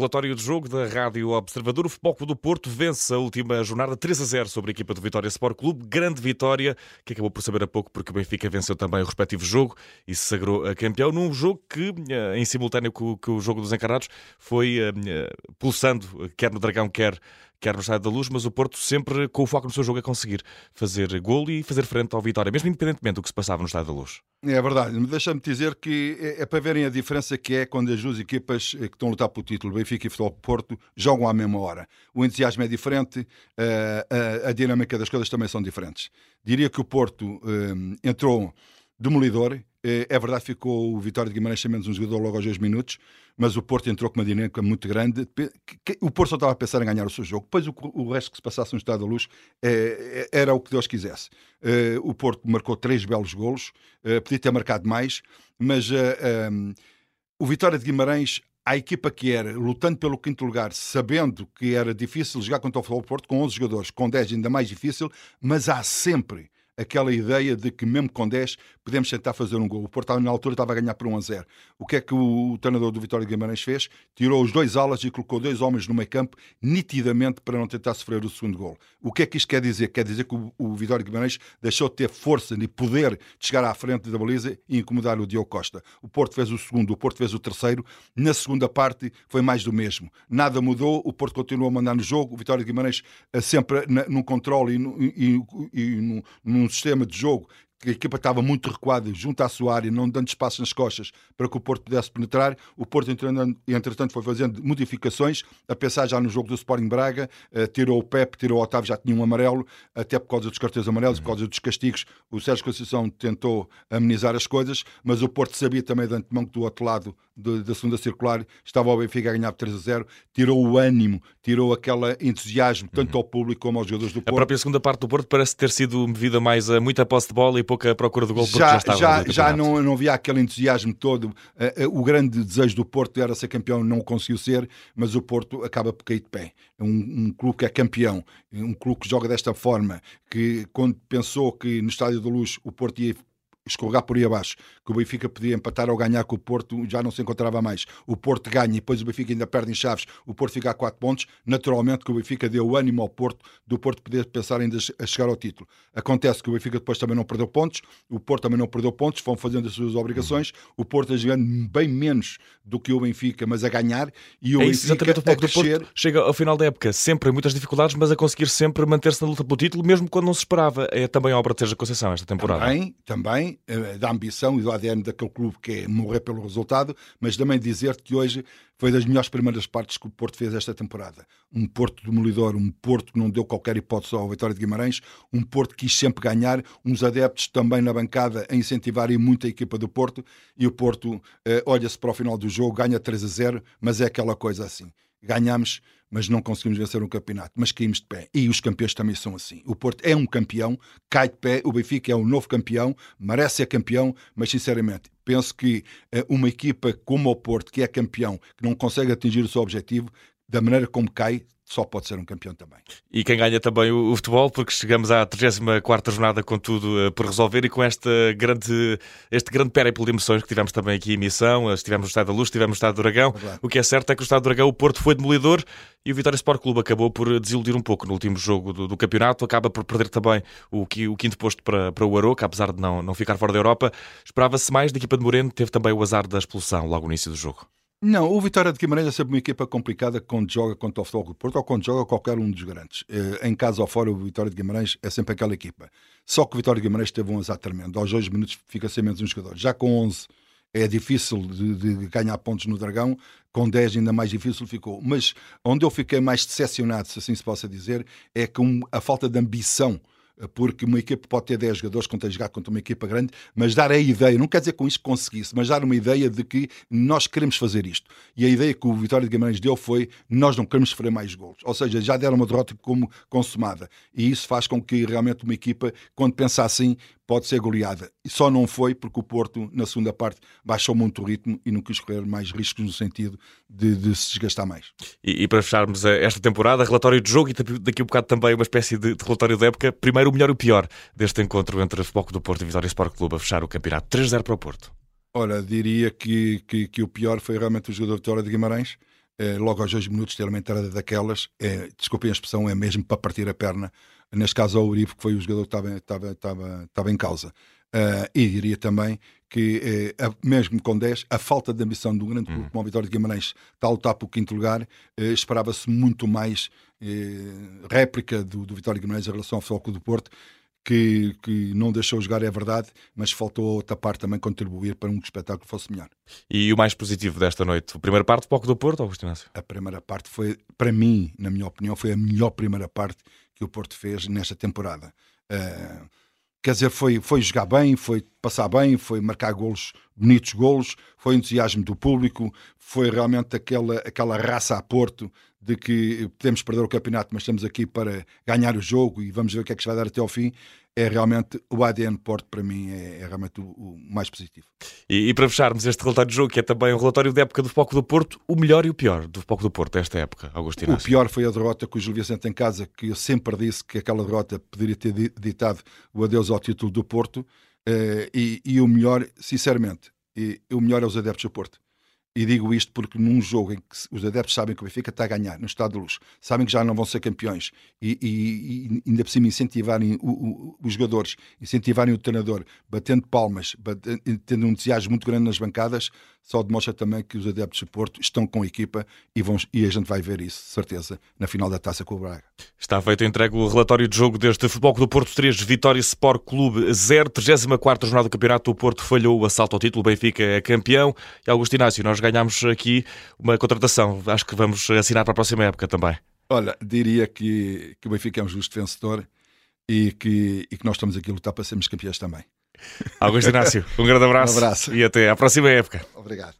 Relatório de jogo da Rádio Observador. O Futebol Clube do Porto vence a última jornada 3 a 0 sobre a equipa do Vitória Sport Clube. Grande vitória, que acabou por saber a pouco porque o Benfica venceu também o respectivo jogo e se sagrou a campeão num jogo que, eh, em simultâneo com, o jogo dos encarnados, foi uh, pulsando, quer no Dragão, quer quer no Estádio da Luz, mas o Porto sempre com o foco no seu jogo a conseguir fazer golo e fazer frente ao Vitória, mesmo independentemente do que se passava no Estádio da Luz. É verdade, deixa-me dizer que é, é, para verem a diferença que é quando as duas equipas eh, que estão a lutar pelo título, Benfica e Futebol Porto, jogam à mesma hora. O entusiasmo é diferente, a, eh, a, dinâmica das coisas também são diferentes. Diria que o Porto eh, entrou demolidor, é verdade, ficou o Vitória de Guimarães sem menos um jogador logo aos dois minutos, mas o Porto entrou com uma dinâmica muito grande. O Porto só estava a pensar em ganhar o seu jogo. Depois o, resto que se passasse no Estado da Luz é, é, era o que Deus quisesse. O Porto marcou três belos golos, podia ter marcado mais, mas eh, um, o Vitória de Guimarães a equipa que era, lutando pelo quinto lugar, sabendo que era difícil jogar contra o Futebol Porto, com 11 jogadores, com 10 ainda mais difícil, mas há sempre aquela ideia de que mesmo com 10 podemos tentar fazer um gol. O Porto na altura estava a ganhar por 1 a 0. O que é que o, o treinador do Vitória de Guimarães fez? Tirou os dois alas e colocou dois homens no meio campo, nitidamente para não tentar sofrer o segundo gol. O que é que isto quer dizer? Quer dizer que o, o Vitória de Guimarães deixou de ter força e poder de chegar à frente da baliza e incomodar o Diogo Costa. O Porto fez o segundo, o Porto fez o terceiro. Na segunda parte foi mais do mesmo. Nada mudou, o Porto continuou a mandar no jogo, o Vitória de Guimarães eh, sempre num controle e, e, e, e num sistema de jogo a equipa estava muito recuada junto à sua área, não dando espaço nas costas para que o Porto pudesse penetrar. O Porto, entretanto, foi fazendo modificações, a pensar já no jogo do Sporting Braga, uh, tirou o Pep, tirou o Otávio, já tinha um amarelo, até por causa dos cartões amarelos, por causa dos castigos. O Sérgio Conceição tentou amenizar as coisas, mas o Porto sabia também de antemão que do outro lado da segunda circular estava o Benfica a ganhar por 3 a 0, tirou o ânimo, tirou aquele entusiasmo, tanto ao público como aos jogadores do Porto. A própria segunda parte do Porto parece ter sido movida mais a muita posse de bola e pouca procura do gol porque já, já estava já, já não, não havia aquele entusiasmo todo. O grande desejo do Porto era ser campeão, não conseguiu ser, mas o Porto acaba por cair de pé. É um, um clube que é campeão, um clube que joga desta forma, que quando pensou que no Estádio da Luz o Porto ia escorregar por aí abaixo, que o Benfica podia empatar ou ganhar com o Porto, já não se encontrava mais. O Porto ganha e depois o Benfica ainda perde em chaves, o Porto fica a 4 pontos. Naturalmente que o Benfica deu ânimo ao Porto, do Porto poder pensar ainda a chegar ao título. Acontece que o Benfica depois também não perdeu pontos, o Porto também não perdeu pontos, vão fazendo as suas obrigações. O Porto a jogando bem menos do que o Benfica, mas a ganhar. E o é isso, Benfica a crescer... Porto chega ao final da época sempre em muitas dificuldades, mas a conseguir sempre manter-se na luta pelo título, mesmo quando não se esperava. É também a obra de Teja Conceição esta temporada. Também, também, da ambição e do ADN daquele clube que é morrer pelo resultado, mas também dizer que hoje foi das melhores primeiras partes que o Porto fez esta temporada. Um Porto demolidor, um Porto que não deu qualquer hipótese ao Vitória de Guimarães, um Porto que quis sempre ganhar, uns adeptos também na bancada a incentivarem muito a equipa do Porto e o Porto eh, olha-se para o final do jogo, ganha 3 a 0, mas é aquela coisa assim ganhamos, mas não conseguimos vencer um campeonato, mas caímos de pé. E os campeões também são assim. O Porto é um campeão, cai de pé, o Benfica é um novo campeão, merece ser campeão, mas sinceramente, penso que uh, uma equipa como o Porto, que é campeão, que não consegue atingir o seu objetivo, da maneira como cai, só pode ser um campeão também. E quem ganha também o, o futebol, porque chegamos à 34 jornada com tudo uh, por resolver e com esta grande, este grande périplo de emoções que tivemos também aqui em missão, estivemos no Estado da Luz, estivemos no Estado do Dragão. O que é certo é que o Estado do Dragão, o Porto foi demolidor e o Vitória Sport Clube acabou por desiludir um pouco no último jogo do, do campeonato, acaba por perder também o, o quinto posto para, para o Aroca, apesar de não, não ficar fora da Europa. Esperava-se mais da equipa de Moreno, teve também o azar da expulsão logo no início do jogo. Não, o Vitória de Guimarães é sempre uma equipa complicada quando joga contra o Futebol do Porto ou quando joga qualquer um dos grandes. Eh, em casa ou fora, o Vitória de Guimarães é sempre aquela equipa. Só que o Vitória de Guimarães teve um azar tremendo. Aos dois minutos fica sem menos um jogador. Já com 11 é difícil de, de, ganhar pontos no Dragão, com 10 ainda mais difícil ficou. Mas onde eu fiquei mais decepcionado, se assim se possa dizer, é com a falta de ambição porque uma equipa pode ter 10 jogadores quando a jogar contra uma equipa grande, mas dar a ideia, não quer dizer com que conseguisse, mas dar uma ideia de que nós queremos fazer isto. E a ideia que o Vitória de Guimarães deu foi nós não queremos sofrer mais gols. Ou seja, já deram uma derrota como consumada. E isso faz com que realmente uma equipa, quando pensa assim, pode ser goleada. E só não foi porque o Porto, na segunda parte, baixou muito o ritmo e não quis correr mais riscos no sentido de, de se desgastar mais. E, e, para fecharmos eh, esta temporada, relatório de jogo e daqui a um bocado também uma espécie de, de relatório da época. Primeiro, o melhor e o pior deste encontro entre o Futebol do Porto e Vitória Sport Clube a fechar o campeonato. 3-0 para o Porto. Ora, diria que, que, que, o pior foi realmente o jogador Vitória de Guimarães, logo aos dois minutos ter uma entrada daquelas, é, desculpem a expressão, é mesmo para partir a perna, neste caso ao Uribe, que foi o jogador que estava, estava, estava, estava em causa. Uh, e diria também que, eh, mesmo com 10, a falta de ambição do grande clube, uhum. como a Vitória de Guimarães, está a lutar quinto lugar, eh, esperava-se muito mais eh, réplica do, do Vitória de Guimarães em relação ao Futebol Clube do Porto, que, que não deixou jogar, é verdade, mas faltou outra parte também contribuir para um espetáculo fosse melhor. E o mais positivo desta noite? A primeira parte do Poco do Porto, Augusto Inácio? A primeira parte foi, para mim, na minha opinião, foi a melhor primeira parte que o Porto fez nesta temporada. Uh, quer dizer, foi, foi jogar bem, foi passar bem, foi marcar golos, bonitos golos, foi entusiasmo do público, foi realmente aquela, aquela raça a Porto de que podemos perder o campeonato, mas estamos aqui para ganhar o jogo e vamos ver o que é que se vai dar até ao fim. É realmente o ADN Porto, para mim, é, é realmente o, o, mais positivo. E, e, para fecharmos este relatório de jogo, que é também um relatório da época do Foco do Porto, o melhor e o pior do Foco do Porto esta época, Augusto Inácio. O pior foi a derrota com o Gil Vicente em casa, que eu sempre disse que aquela derrota poderia ter ditado o adeus ao título do Porto. Uh, e, e, o melhor, sinceramente, e, o melhor é os adeptos do Porto. E digo isto porque num jogo em que os adeptos sabem que o Benfica está a ganhar, no estado de luz, sabem que já não vão ser campeões e, e, e ainda por cima incentivarem o, o, os jogadores, incentivarem o treinador, batendo palmas, batendo, tendo um entusiasmo muito grande nas bancadas, só demonstra também que os adeptos de Porto estão com a equipa e, vão, e a gente vai ver isso, certeza, na final da taça com o Braga. Está feito entregue o relatório de jogo deste Futebol do Porto 3, Vitória Sport Clube 0, 34 jornada do campeonato. O Porto falhou o assalto ao título, o Benfica é campeão. E Augusto Inácio, nós ganhámos aqui uma contratação. Acho que vamos assinar para a próxima época também. Olha, diria que, que o Benfica é um justo vencedor e que, e que nós estamos aqui a lutar para sermos campeões também. Augusto Inácio, um grande abraço, um abraço e até à próxima época. Obrigado.